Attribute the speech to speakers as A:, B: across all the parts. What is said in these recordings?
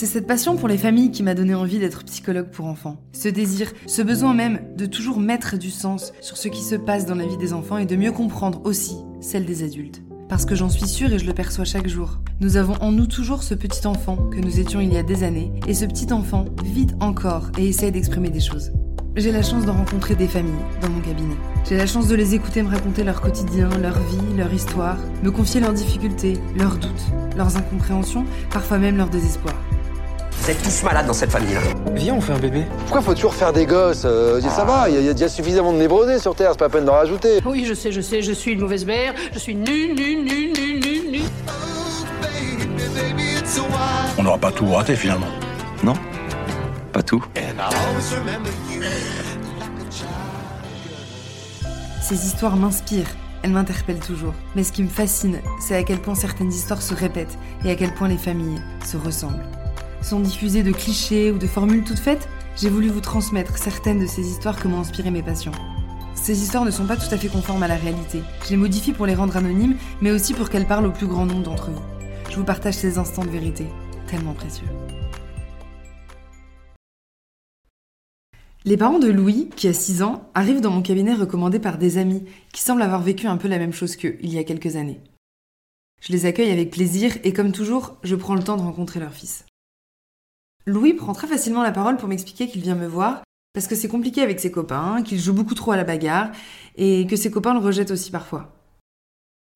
A: C'est cette passion pour les familles qui m'a donné envie d'être psychologue pour enfants. Ce désir, ce besoin même de toujours mettre du sens sur ce qui se passe dans la vie des enfants et de mieux comprendre aussi celle des adultes. Parce que j'en suis sûre et je le perçois chaque jour. Nous avons en nous toujours ce petit enfant que nous étions il y a des années, et ce petit enfant vit encore et essaie d'exprimer des choses. J'ai la chance de rencontrer des familles dans mon cabinet. J'ai la chance de les écouter me raconter leur quotidien, leur vie, leur histoire, me confier leurs difficultés, leurs doutes, leurs incompréhensions, parfois même leur désespoir.
B: Vous êtes tous malades dans cette famille-là.
C: Viens, on fait un bébé.
D: Pourquoi faut toujours faire des gosses euh, Ça va, il y, a déjà suffisamment de névrosés sur Terre, c'est pas la peine d'en rajouter.
E: Oui, je sais, je sais, je suis une mauvaise mère, je suis nulle, nulle, nulle, nulle, nulle, nulle.
F: On n'aura pas tout raté finalement.
C: Non? Pas tout?
A: Ces histoires m'inspirent, elles m'interpellent toujours. Mais ce qui me fascine, c'est à quel point certaines histoires se répètent et à quel point les familles se ressemblent. Sans diffuser de clichés ou de formules toutes faites, j'ai voulu vous transmettre certaines de ces histoires que m'ont inspiré mes patients. Ces histoires ne sont pas tout à fait conformes à la réalité. Je les modifie pour les rendre anonymes, mais aussi pour qu'elles parlent au plus grand nombre d'entre vous. Je vous partage ces instants de vérité, tellement précieux. Les parents de Louis, qui a 6 ans, arrivent dans mon cabinet recommandé par des amis qui semblent avoir vécu un peu la même chose qu'eux il y a quelques années. Je les accueille avec plaisir et comme toujours, je prends le temps de rencontrer leur fils. Louis prend très facilement la parole pour m'expliquer qu'il vient me voir parce que c'est compliqué avec ses copains, qu'il joue beaucoup trop à la bagarre et que ses copains le rejettent aussi parfois.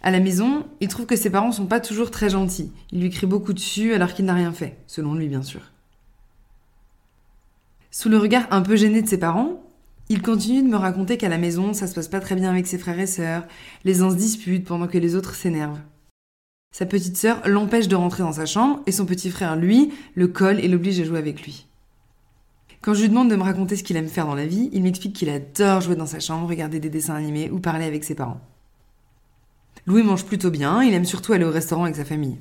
A: À la maison, il trouve que ses parents sont pas toujours très gentils. Il lui crie beaucoup dessus alors qu'il n'a rien fait, selon lui bien sûr. Sous le regard un peu gêné de ses parents, il continue de me raconter qu'à la maison, ça se passe pas très bien avec ses frères et sœurs, les uns se disputent pendant que les autres s'énervent. Sa petite sœur l'empêche de rentrer dans sa chambre et son petit frère, lui, le colle et l'oblige à jouer avec lui. Quand je lui demande de me raconter ce qu'il aime faire dans la vie, il m'explique qu'il adore jouer dans sa chambre, regarder des dessins animés ou parler avec ses parents. Louis mange plutôt bien, il aime surtout aller au restaurant avec sa famille.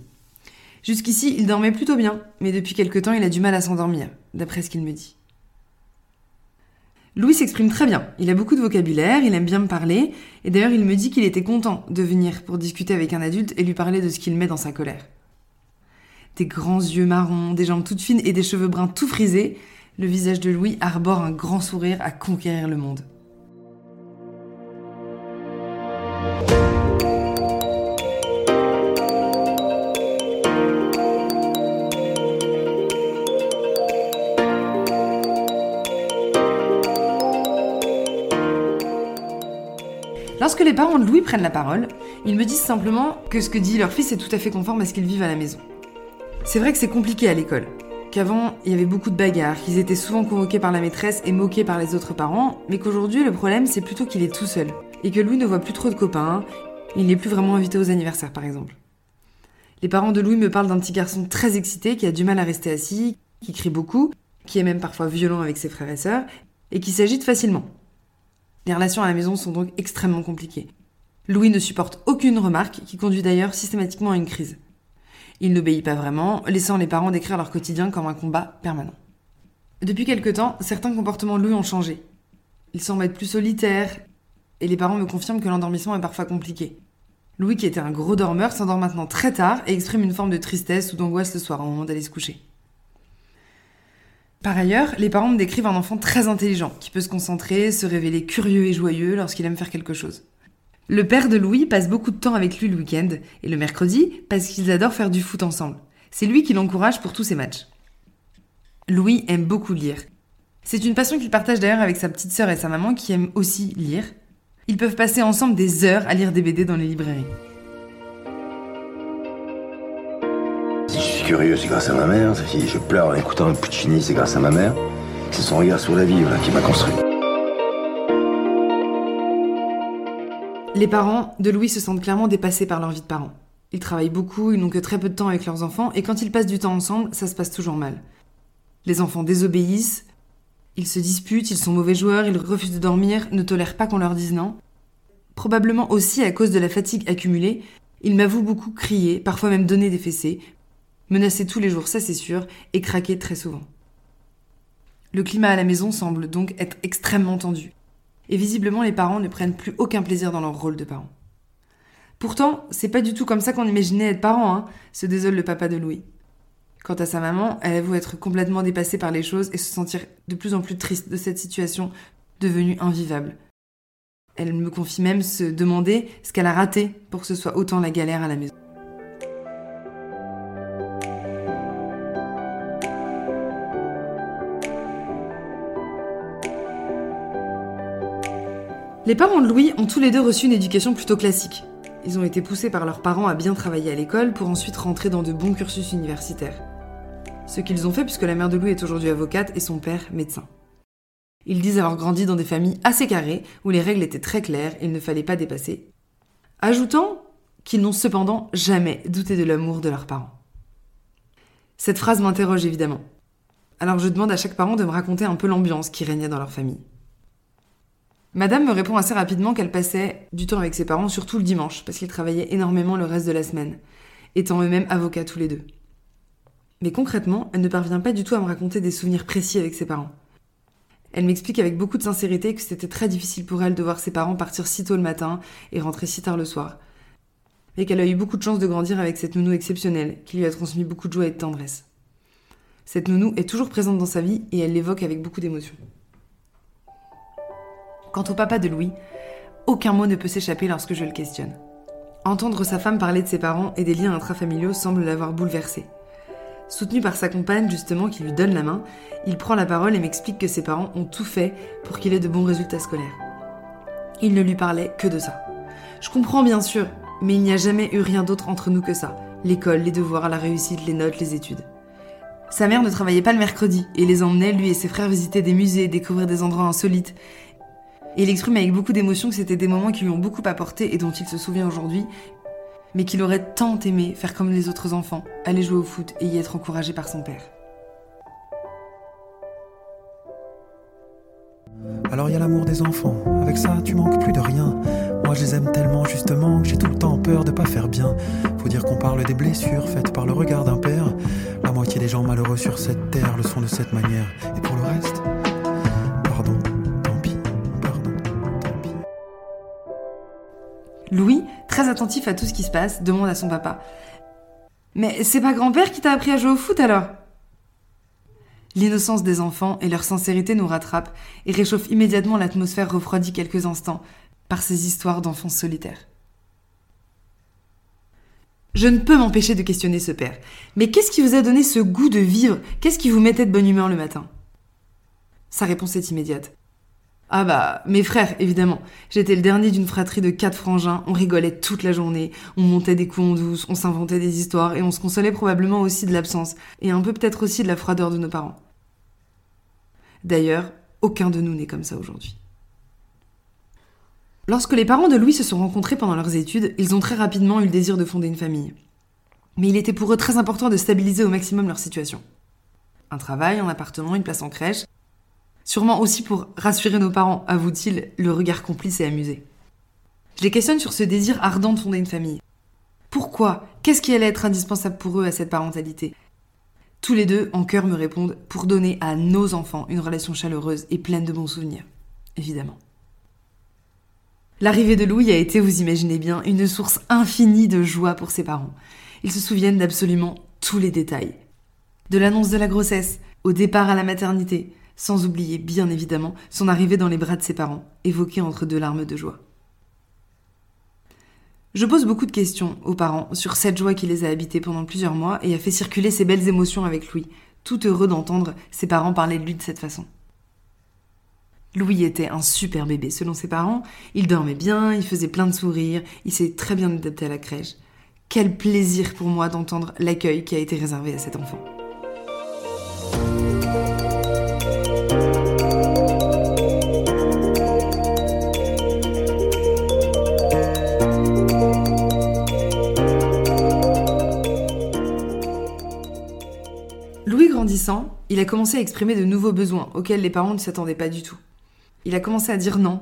A: Jusqu'ici, il dormait plutôt bien, mais depuis quelque temps, il a du mal à s'endormir, d'après ce qu'il me dit. Louis s'exprime très bien, il a beaucoup de vocabulaire, il aime bien me parler, et d'ailleurs il me dit qu'il était content de venir pour discuter avec un adulte et lui parler de ce qu'il met dans sa colère. Des grands yeux marrons, des jambes toutes fines et des cheveux bruns tout frisés, le visage de Louis arbore un grand sourire à conquérir le monde. Les parents de Louis prennent la parole, ils me disent simplement que ce que dit leur fils est tout à fait conforme à ce qu'ils vivent à la maison. C'est vrai que c'est compliqué à l'école, qu'avant il y avait beaucoup de bagarres, qu'ils étaient souvent convoqués par la maîtresse et moqués par les autres parents, mais qu'aujourd'hui le problème c'est plutôt qu'il est tout seul, et que Louis ne voit plus trop de copains, il n'est plus vraiment invité aux anniversaires par exemple. Les parents de Louis me parlent d'un petit garçon très excité qui a du mal à rester assis, qui crie beaucoup, qui est même parfois violent avec ses frères et sœurs, et qui s'agite facilement. Les relations à la maison sont donc extrêmement compliquées. Louis ne supporte aucune remarque, qui conduit d'ailleurs systématiquement à une crise. Il n'obéit pas vraiment, laissant les parents décrire leur quotidien comme un combat permanent. Depuis quelque temps, certains comportements de Louis ont changé. Il semble être plus solitaire, et les parents me confirment que l'endormissement est parfois compliqué. Louis, qui était un gros dormeur, s'endort maintenant très tard et exprime une forme de tristesse ou d'angoisse le soir au moment d'aller se coucher. Par ailleurs, les parents me décrivent un enfant très intelligent, qui peut se concentrer, se révéler curieux et joyeux lorsqu'il aime faire quelque chose. Le père de Louis passe beaucoup de temps avec lui le week-end, et le mercredi, parce qu'ils adorent faire du foot ensemble. C'est lui qui l'encourage pour tous ses matchs. Louis aime beaucoup lire. C'est une passion qu'il partage d'ailleurs avec sa petite sœur et sa maman qui aiment aussi lire. Ils peuvent passer ensemble des heures à lire des BD dans les librairies.
G: Curieux, c'est grâce à ma mère. Si je pleure en écoutant un Puccini, c'est grâce à ma mère. C'est son regard sur la vie qui m'a construit.
A: Les parents de Louis se sentent clairement dépassés par leur vie de parents. Ils travaillent beaucoup, ils n'ont que très peu de temps avec leurs enfants, et quand ils passent du temps ensemble, ça se passe toujours mal. Les enfants désobéissent, ils se disputent, ils sont mauvais joueurs, ils refusent de dormir, ne tolèrent pas qu'on leur dise non. Probablement aussi à cause de la fatigue accumulée, ils m'avouent beaucoup crier, parfois même donner des fessées, menacer tous les jours, ça c'est sûr, et craquer très souvent. Le climat à la maison semble donc être extrêmement tendu. Et visiblement, les parents ne prennent plus aucun plaisir dans leur rôle de parents. Pourtant, c'est pas du tout comme ça qu'on imaginait être parent, hein, se désole le papa de Louis. Quant à sa maman, elle avoue être complètement dépassée par les choses et se sentir de plus en plus triste de cette situation devenue invivable. Elle me confie même se demander ce qu'elle a raté pour que ce soit autant la galère à la maison. Les parents de Louis ont tous les deux reçu une éducation plutôt classique. Ils ont été poussés par leurs parents à bien travailler à l'école pour ensuite rentrer dans de bons cursus universitaires. Ce qu'ils ont fait puisque la mère de Louis est aujourd'hui avocate et son père médecin. Ils disent avoir grandi dans des familles assez carrées où les règles étaient très claires et il ne fallait pas dépasser. Ajoutant qu'ils n'ont cependant jamais douté de l'amour de leurs parents. Cette phrase m'interroge évidemment. Alors je demande à chaque parent de me raconter un peu l'ambiance qui régnait dans leur famille. Madame me répond assez rapidement qu'elle passait du temps avec ses parents, surtout le dimanche, parce qu'ils travaillaient énormément le reste de la semaine, étant eux-mêmes avocats tous les deux. Mais concrètement, elle ne parvient pas du tout à me raconter des souvenirs précis avec ses parents. Elle m'explique avec beaucoup de sincérité que c'était très difficile pour elle de voir ses parents partir si tôt le matin et rentrer si tard le soir. Et qu'elle a eu beaucoup de chance de grandir avec cette nounou exceptionnelle, qui lui a transmis beaucoup de joie et de tendresse. Cette nounou est toujours présente dans sa vie et elle l'évoque avec beaucoup d'émotion. Quant au papa de Louis, aucun mot ne peut s'échapper lorsque je le questionne. Entendre sa femme parler de ses parents et des liens intrafamiliaux semble l'avoir bouleversé. Soutenu par sa compagne, justement, qui lui donne la main, il prend la parole et m'explique que ses parents ont tout fait pour qu'il ait de bons résultats scolaires. Il ne lui parlait que de ça. Je comprends bien sûr, mais il n'y a jamais eu rien d'autre entre nous que ça. L'école, les devoirs, la réussite, les notes, les études. Sa mère ne travaillait pas le mercredi et les emmenait, lui et ses frères, visiter des musées, découvrir des endroits insolites. Et il exprime avec beaucoup d'émotion que c'était des moments qui lui ont beaucoup apporté et dont il se souvient aujourd'hui, mais qu'il aurait tant aimé faire comme les autres enfants, aller jouer au foot et y être encouragé par son père.
H: Alors il y a l'amour des enfants, avec ça tu manques plus de rien. Moi je les aime tellement justement que j'ai tout le temps peur de pas faire bien. Faut dire qu'on parle des blessures faites par le regard d'un père. La moitié des gens malheureux sur cette terre le sont de cette manière. Et pour le reste,
A: Louis, très attentif à tout ce qui se passe, demande à son papa Mais c'est pas grand-père qui t'a appris à jouer au foot alors? L'innocence des enfants et leur sincérité nous rattrapent et réchauffent immédiatement l'atmosphère refroidie quelques instants par ces histoires d'enfants solitaires. Je ne peux m'empêcher de questionner ce père. Mais qu'est-ce qui vous a donné ce goût de vivre? Qu'est-ce qui vous mettait de bonne humeur le matin? Sa réponse est immédiate. Ah bah, mes frères, évidemment. J'étais le dernier d'une fratrie de quatre frangins, on rigolait toute la journée, on montait des coups en douce, on s'inventait des histoires et on se consolait probablement aussi de l'absence, et un peu peut-être aussi de la froideur de nos parents. D'ailleurs, aucun de nous n'est comme ça aujourd'hui. Lorsque les parents de Louis se sont rencontrés pendant leurs études, ils ont très rapidement eu le désir de fonder une famille. Mais il était pour eux très important de stabiliser au maximum leur situation. Un travail, un appartement, une place en crèche, Sûrement aussi pour rassurer nos parents, avoue-t-il, le regard complice et amusé. Je les questionne sur ce désir ardent de fonder une famille. Pourquoi? Qu'est-ce qui allait être indispensable pour eux à cette parentalité? Tous les deux, en cœur, me répondent pour donner à nos enfants une relation chaleureuse et pleine de bons souvenirs. Évidemment. L'arrivée de Louis a été, vous imaginez bien, une source infinie de joie pour ses parents. Ils se souviennent d'absolument tous les détails. De l'annonce de la grossesse, au départ à la maternité, sans oublier bien évidemment son arrivée dans les bras de ses parents, évoquée entre deux larmes de joie. Je pose beaucoup de questions aux parents sur cette joie qui les a habités pendant plusieurs mois et a fait circuler ces belles émotions avec Louis, tout heureux d'entendre ses parents parler de lui de cette façon. Louis était un super bébé selon ses parents, il dormait bien, il faisait plein de sourires, il s'est très bien adapté à la crèche. Quel plaisir pour moi d'entendre l'accueil qui a été réservé à cet enfant. Il a commencé à exprimer de nouveaux besoins auxquels les parents ne s'attendaient pas du tout. Il a commencé à dire non,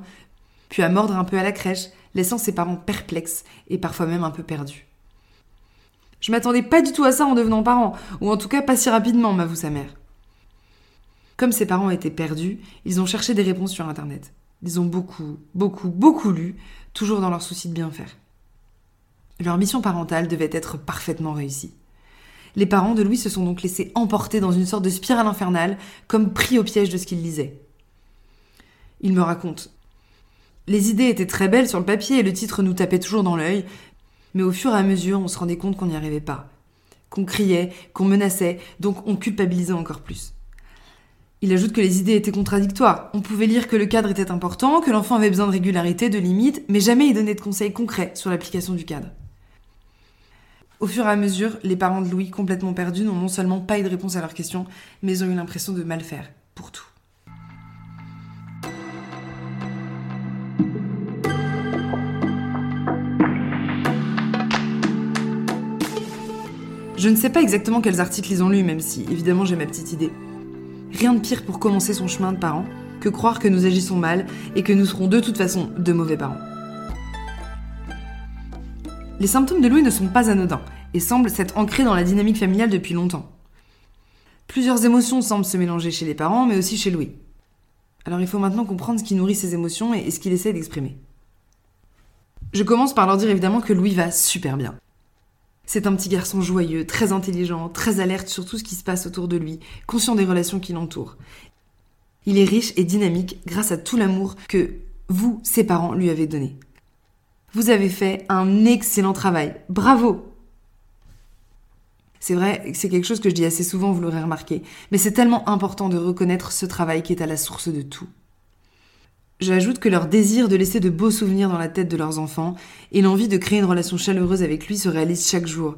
A: puis à mordre un peu à la crèche, laissant ses parents perplexes et parfois même un peu perdus. Je m'attendais pas du tout à ça en devenant parent, ou en tout cas pas si rapidement, m'avoue sa mère. Comme ses parents étaient perdus, ils ont cherché des réponses sur Internet. Ils ont beaucoup, beaucoup, beaucoup lu, toujours dans leur souci de bien faire. Leur mission parentale devait être parfaitement réussie. Les parents de Louis se sont donc laissés emporter dans une sorte de spirale infernale, comme pris au piège de ce qu'ils lisaient. Il me raconte. Les idées étaient très belles sur le papier et le titre nous tapait toujours dans l'œil, mais au fur et à mesure, on se rendait compte qu'on n'y arrivait pas. Qu'on criait, qu'on menaçait, donc on culpabilisait encore plus. Il ajoute que les idées étaient contradictoires. On pouvait lire que le cadre était important, que l'enfant avait besoin de régularité, de limites, mais jamais il donnait de conseils concrets sur l'application du cadre. Au fur et à mesure, les parents de Louis, complètement perdus, n'ont non seulement pas eu de réponse à leurs questions, mais ont eu l'impression de mal faire, pour tout. Je ne sais pas exactement quels articles ils ont lus, même si évidemment j'ai ma petite idée. Rien de pire pour commencer son chemin de parent que croire que nous agissons mal et que nous serons de toute façon de mauvais parents. Les symptômes de Louis ne sont pas anodins et semblent s'être ancrés dans la dynamique familiale depuis longtemps. Plusieurs émotions semblent se mélanger chez les parents, mais aussi chez Louis. Alors il faut maintenant comprendre ce qui nourrit ces émotions et ce qu'il essaie d'exprimer. Je commence par leur dire évidemment que Louis va super bien. C'est un petit garçon joyeux, très intelligent, très alerte sur tout ce qui se passe autour de lui, conscient des relations qui l'entourent. Il est riche et dynamique grâce à tout l'amour que vous, ses parents, lui avez donné. Vous avez fait un excellent travail. Bravo C'est vrai, c'est quelque chose que je dis assez souvent, vous l'aurez remarqué, mais c'est tellement important de reconnaître ce travail qui est à la source de tout. J'ajoute que leur désir de laisser de beaux souvenirs dans la tête de leurs enfants et l'envie de créer une relation chaleureuse avec lui se réalisent chaque jour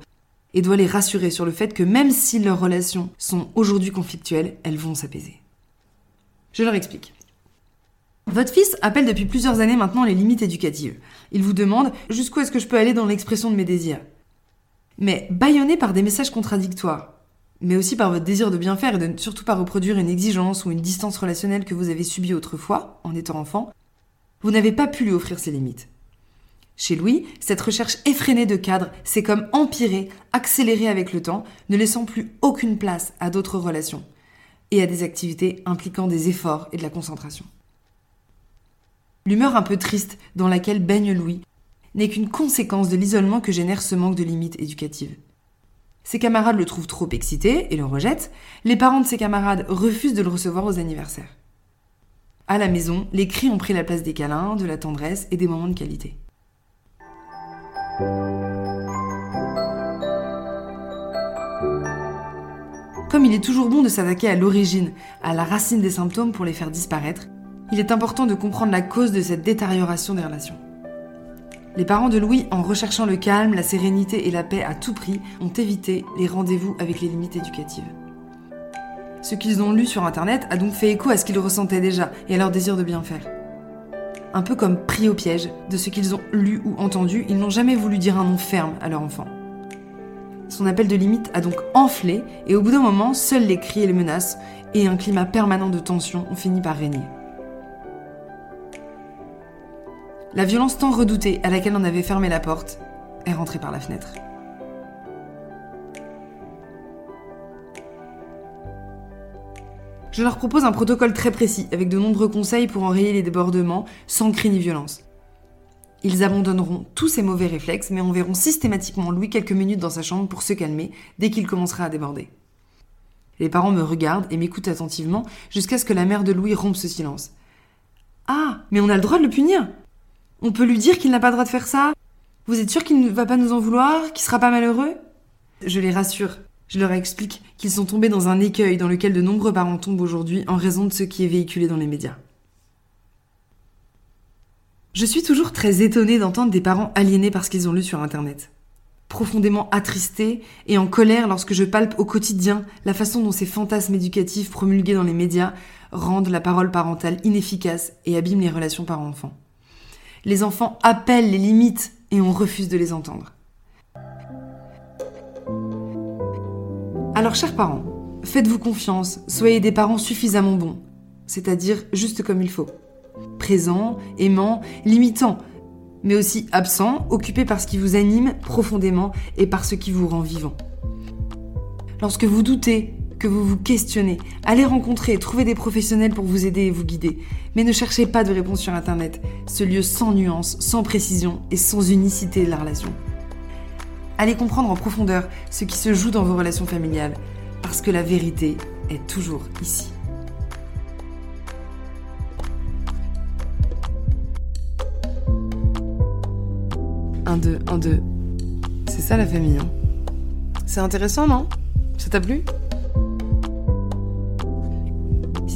A: et doit les rassurer sur le fait que même si leurs relations sont aujourd'hui conflictuelles, elles vont s'apaiser. Je leur explique. Votre fils appelle depuis plusieurs années maintenant les limites éducatives. Il vous demande jusqu'où est-ce que je peux aller dans l'expression de mes désirs? Mais bâillonné par des messages contradictoires, mais aussi par votre désir de bien faire et de ne surtout pas reproduire une exigence ou une distance relationnelle que vous avez subie autrefois, en étant enfant, vous n'avez pas pu lui offrir ses limites. Chez Louis, cette recherche effrénée de cadre s'est comme empirée, accélérée avec le temps, ne laissant plus aucune place à d'autres relations et à des activités impliquant des efforts et de la concentration. L'humeur un peu triste dans laquelle baigne Louis n'est qu'une conséquence de l'isolement que génère ce manque de limites éducatives. Ses camarades le trouvent trop excité et le rejettent. Les parents de ses camarades refusent de le recevoir aux anniversaires. À la maison, les cris ont pris la place des câlins, de la tendresse et des moments de qualité. Comme il est toujours bon de s'attaquer à l'origine, à la racine des symptômes pour les faire disparaître, il est important de comprendre la cause de cette détérioration des relations. Les parents de Louis, en recherchant le calme, la sérénité et la paix à tout prix, ont évité les rendez-vous avec les limites éducatives. Ce qu'ils ont lu sur Internet a donc fait écho à ce qu'ils ressentaient déjà et à leur désir de bien faire. Un peu comme pris au piège de ce qu'ils ont lu ou entendu, ils n'ont jamais voulu dire un nom ferme à leur enfant. Son appel de limite a donc enflé et au bout d'un moment, seuls les cris et les menaces et un climat permanent de tension ont fini par régner. La violence tant redoutée à laquelle on avait fermé la porte est rentrée par la fenêtre. Je leur propose un protocole très précis, avec de nombreux conseils pour enrayer les débordements, sans cri ni violence. Ils abandonneront tous ces mauvais réflexes, mais enverront systématiquement Louis quelques minutes dans sa chambre pour se calmer dès qu'il commencera à déborder. Les parents me regardent et m'écoutent attentivement jusqu'à ce que la mère de Louis rompe ce silence. Ah, mais on a le droit de le punir on peut lui dire qu'il n'a pas le droit de faire ça Vous êtes sûr qu'il ne va pas nous en vouloir Qu'il sera pas malheureux? Je les rassure. Je leur explique qu'ils sont tombés dans un écueil dans lequel de nombreux parents tombent aujourd'hui en raison de ce qui est véhiculé dans les médias. Je suis toujours très étonnée d'entendre des parents aliénés par ce qu'ils ont lu sur Internet. Profondément attristés et en colère lorsque je palpe au quotidien la façon dont ces fantasmes éducatifs promulgués dans les médias rendent la parole parentale inefficace et abîment les relations parents-enfants. Les enfants appellent les limites et on refuse de les entendre. Alors, chers parents, faites-vous confiance, soyez des parents suffisamment bons, c'est-à-dire juste comme il faut. Présents, aimants, limitants, mais aussi absents, occupés par ce qui vous anime profondément et par ce qui vous rend vivant. Lorsque vous doutez, que vous vous questionnez. Allez rencontrer, trouver des professionnels pour vous aider et vous guider. Mais ne cherchez pas de réponse sur Internet, ce lieu sans nuance, sans précision et sans unicité de la relation. Allez comprendre en profondeur ce qui se joue dans vos relations familiales, parce que la vérité est toujours ici. Un, deux, un, deux. C'est ça la famille, hein? C'est intéressant, non? Ça t'a plu?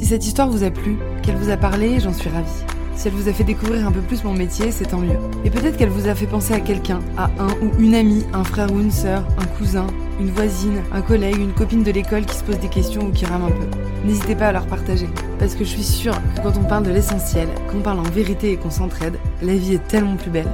A: Cette histoire vous a plu, qu'elle vous a parlé, j'en suis ravie. Si elle vous a fait découvrir un peu plus mon métier, c'est tant mieux. Et peut-être qu'elle vous a fait penser à quelqu'un, à un ou une amie, un frère ou une sœur, un cousin, une voisine, un collègue, une copine de l'école qui se pose des questions ou qui rame un peu. N'hésitez pas à leur partager. Parce que je suis sûre que quand on parle de l'essentiel, qu'on parle en vérité et qu'on s'entraide, la vie est tellement plus belle.